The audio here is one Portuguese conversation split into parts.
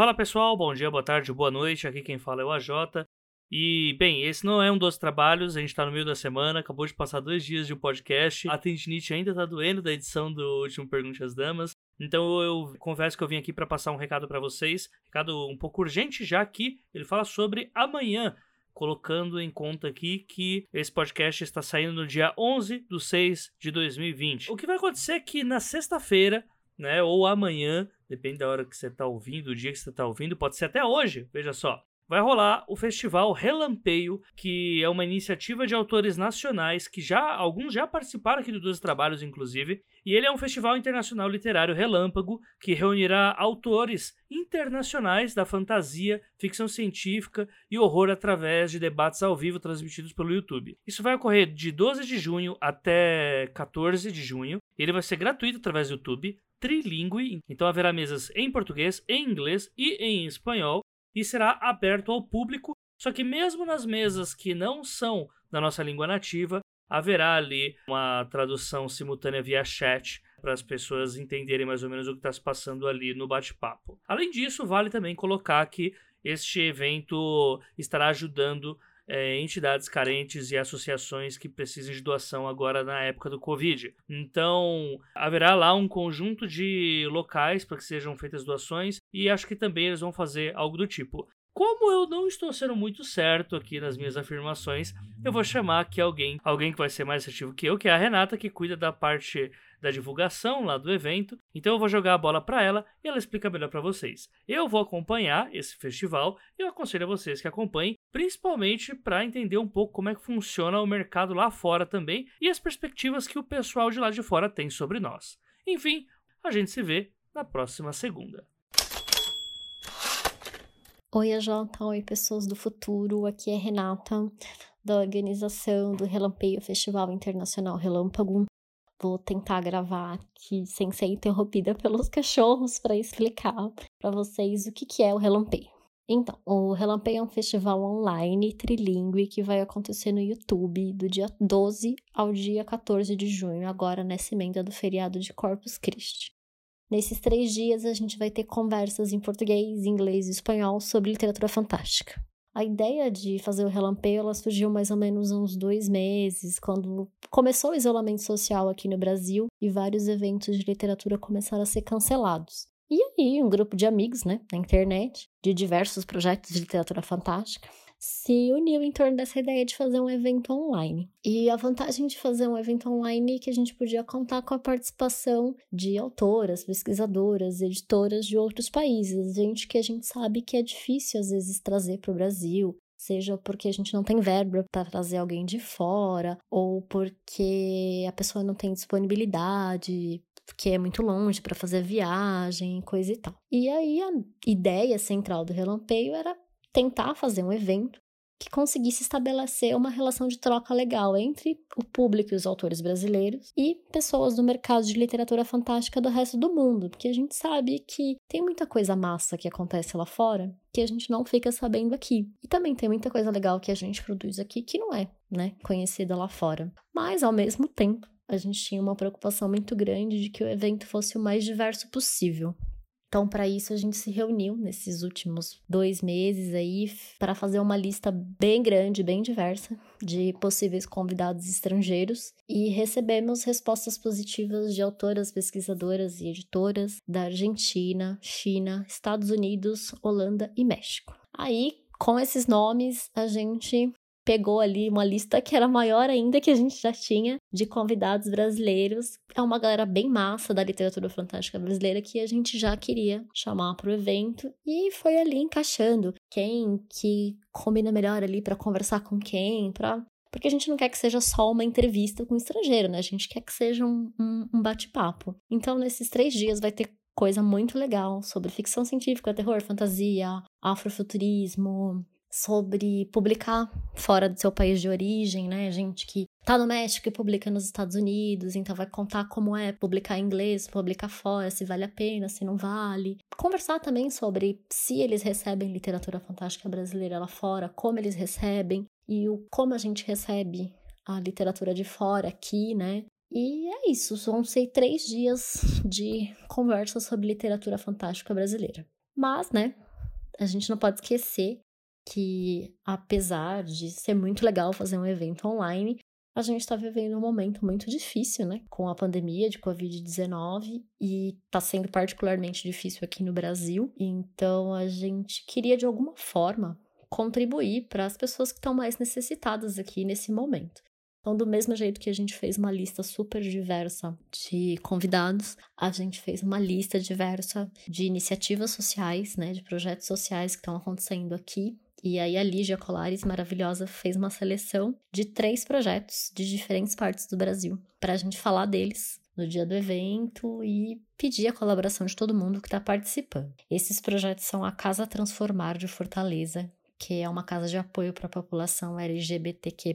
Fala pessoal, bom dia, boa tarde, boa noite. Aqui quem fala é o AJ. E, bem, esse não é um dos trabalhos, a gente tá no meio da semana, acabou de passar dois dias de podcast. A tendinite ainda tá doendo da edição do último Pergunte às Damas. Então eu confesso que eu vim aqui para passar um recado para vocês, recado um pouco urgente, já que ele fala sobre amanhã, colocando em conta aqui que esse podcast está saindo no dia 11 de 6 de 2020. O que vai acontecer é que na sexta-feira, né, ou amanhã, depende da hora que você está ouvindo, o dia que você está ouvindo, pode ser até hoje, veja só vai rolar o festival Relampeio, que é uma iniciativa de autores nacionais que já alguns já participaram aqui do Doze Trabalhos, inclusive, e ele é um festival internacional literário relâmpago que reunirá autores internacionais da fantasia, ficção científica e horror através de debates ao vivo transmitidos pelo YouTube. Isso vai ocorrer de 12 de junho até 14 de junho. Ele vai ser gratuito através do YouTube, trilingue, então haverá mesas em português, em inglês e em espanhol e será aberto ao público. Só que mesmo nas mesas que não são da nossa língua nativa, haverá ali uma tradução simultânea via chat para as pessoas entenderem mais ou menos o que está se passando ali no bate-papo. Além disso, vale também colocar que este evento estará ajudando é, entidades carentes e associações que precisem de doação agora na época do Covid. Então, haverá lá um conjunto de locais para que sejam feitas doações e acho que também eles vão fazer algo do tipo. Como eu não estou sendo muito certo aqui nas minhas afirmações, eu vou chamar aqui alguém, alguém que vai ser mais assertivo que eu, que é a Renata, que cuida da parte da divulgação lá do evento. Então eu vou jogar a bola para ela e ela explica melhor para vocês. Eu vou acompanhar esse festival e eu aconselho a vocês que acompanhem, principalmente para entender um pouco como é que funciona o mercado lá fora também e as perspectivas que o pessoal de lá de fora tem sobre nós. Enfim, a gente se vê na próxima segunda. Oi, AJ, oi, pessoas do futuro. Aqui é Renata, da organização do Relampeio Festival Internacional Relâmpago. Vou tentar gravar aqui sem ser interrompida pelos cachorros para explicar para vocês o que, que é o Relampeio. Então, o Relampeio é um festival online trilingue que vai acontecer no YouTube do dia 12 ao dia 14 de junho, agora nessa emenda do feriado de Corpus Christi. Nesses três dias, a gente vai ter conversas em português, inglês e espanhol sobre literatura fantástica. A ideia de fazer o relampeio ela surgiu mais ou menos uns dois meses, quando começou o isolamento social aqui no Brasil e vários eventos de literatura começaram a ser cancelados. E aí, um grupo de amigos, né, na internet, de diversos projetos de literatura fantástica, se uniu em torno dessa ideia de fazer um evento online. E a vantagem de fazer um evento online é que a gente podia contar com a participação de autoras, pesquisadoras, editoras de outros países, gente que a gente sabe que é difícil às vezes trazer para o Brasil, seja porque a gente não tem verba para trazer alguém de fora, ou porque a pessoa não tem disponibilidade, porque é muito longe para fazer viagem, coisa e tal. E aí a ideia central do relampeio era tentar fazer um evento que conseguisse estabelecer uma relação de troca legal entre o público e os autores brasileiros e pessoas do mercado de literatura fantástica do resto do mundo, porque a gente sabe que tem muita coisa massa que acontece lá fora que a gente não fica sabendo aqui. E também tem muita coisa legal que a gente produz aqui que não é, né, conhecida lá fora. Mas ao mesmo tempo, a gente tinha uma preocupação muito grande de que o evento fosse o mais diverso possível. Então, para isso, a gente se reuniu nesses últimos dois meses aí para fazer uma lista bem grande, bem diversa de possíveis convidados estrangeiros e recebemos respostas positivas de autoras, pesquisadoras e editoras da Argentina, China, Estados Unidos, Holanda e México. Aí, com esses nomes, a gente pegou ali uma lista que era maior ainda que a gente já tinha de convidados brasileiros. É uma galera bem massa da literatura fantástica brasileira que a gente já queria chamar para o evento e foi ali encaixando quem que combina melhor ali para conversar com quem, para porque a gente não quer que seja só uma entrevista com um estrangeiro, né? A gente quer que seja um, um, um bate-papo. Então, nesses três dias vai ter coisa muito legal sobre ficção científica, terror, fantasia, afrofuturismo, sobre publicar fora do seu país de origem, né? Gente que tá no México e publica nos Estados Unidos, então vai contar como é publicar em inglês, publicar fora, se vale a pena, se não vale. Conversar também sobre se eles recebem literatura fantástica brasileira lá fora, como eles recebem e o como a gente recebe a literatura de fora aqui, né? E é isso, vão ser três dias de conversa sobre literatura fantástica brasileira. Mas, né, a gente não pode esquecer que, apesar de ser muito legal fazer um evento online, a gente está vivendo um momento muito difícil, né? Com a pandemia de Covid-19 e está sendo particularmente difícil aqui no Brasil. Então a gente queria de alguma forma contribuir para as pessoas que estão mais necessitadas aqui nesse momento. Então, do mesmo jeito que a gente fez uma lista super diversa de convidados, a gente fez uma lista diversa de iniciativas sociais, né, de projetos sociais que estão acontecendo aqui. E aí a Lígia Colares, maravilhosa, fez uma seleção de três projetos de diferentes partes do Brasil para a gente falar deles no dia do evento e pedir a colaboração de todo mundo que está participando. Esses projetos são a Casa Transformar de Fortaleza, que é uma casa de apoio para a população LGBTQ+,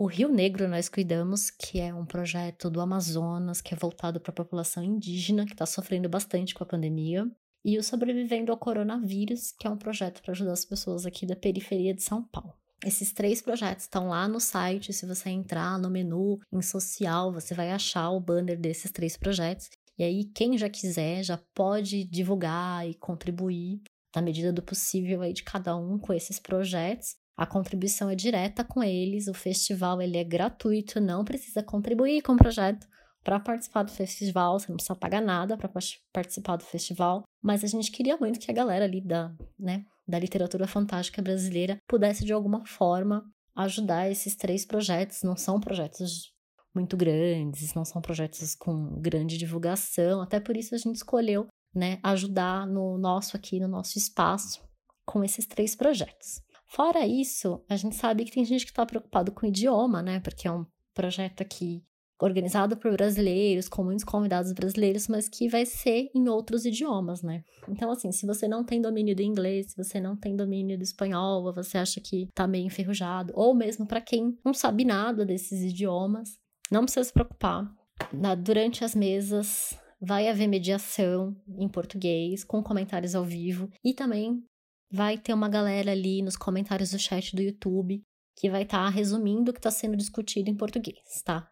o Rio Negro Nós Cuidamos, que é um projeto do Amazonas que é voltado para a população indígena que está sofrendo bastante com a pandemia. E o Sobrevivendo ao Coronavírus, que é um projeto para ajudar as pessoas aqui da periferia de São Paulo. Esses três projetos estão lá no site. Se você entrar no menu em social, você vai achar o banner desses três projetos. E aí, quem já quiser, já pode divulgar e contribuir na medida do possível aí de cada um com esses projetos. A contribuição é direta com eles, o festival ele é gratuito, não precisa contribuir com o projeto para participar do festival, você não precisa pagar nada para participar do festival, mas a gente queria muito que a galera ali da, né, da literatura fantástica brasileira pudesse de alguma forma ajudar esses três projetos, não são projetos muito grandes, não são projetos com grande divulgação, até por isso a gente escolheu, né, ajudar no nosso aqui, no nosso espaço com esses três projetos. Fora isso, a gente sabe que tem gente que está preocupado com o idioma, né? Porque é um projeto aqui organizado por brasileiros, com muitos convidados brasileiros, mas que vai ser em outros idiomas, né? Então, assim, se você não tem domínio do inglês, se você não tem domínio do espanhol, ou você acha que tá meio enferrujado, ou mesmo para quem não sabe nada desses idiomas, não precisa se preocupar. Na, durante as mesas vai haver mediação em português, com comentários ao vivo, e também vai ter uma galera ali nos comentários do chat do YouTube que vai estar tá resumindo o que está sendo discutido em português, tá?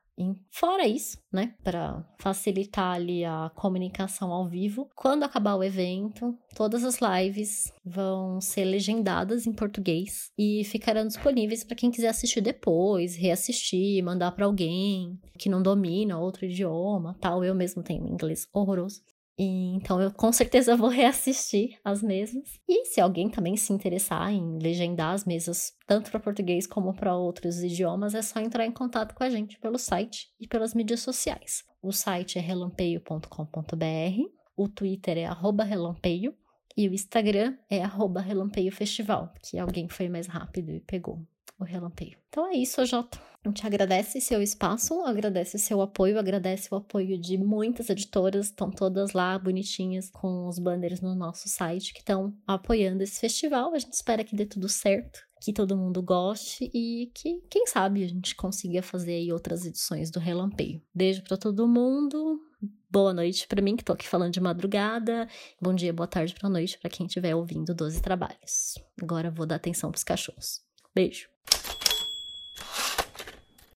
Fora isso, né, para facilitar ali a comunicação ao vivo, quando acabar o evento, todas as lives vão ser legendadas em português e ficarão disponíveis para quem quiser assistir depois, reassistir, mandar para alguém que não domina outro idioma, tal. Eu mesmo tenho inglês horroroso. E, então eu com certeza vou reassistir as mesas. E se alguém também se interessar em legendar as mesas, tanto para português como para outros idiomas, é só entrar em contato com a gente pelo site e pelas mídias sociais. O site é relampeio.com.br, o Twitter é relampeio e o Instagram é relampeio_festival, que alguém foi mais rápido e pegou o relampeio. Então é isso, Jota. A gente agradece seu espaço, agradece seu apoio, agradece o apoio de muitas editoras, estão todas lá bonitinhas com os banners no nosso site que estão apoiando esse festival. A gente espera que dê tudo certo, que todo mundo goste e que, quem sabe, a gente consiga fazer aí outras edições do Relampeio. Beijo para todo mundo. Boa noite para mim que tô aqui falando de madrugada. Bom dia, boa tarde, boa noite para quem estiver ouvindo 12 trabalhos. Agora vou dar atenção pros cachorros. Beijo.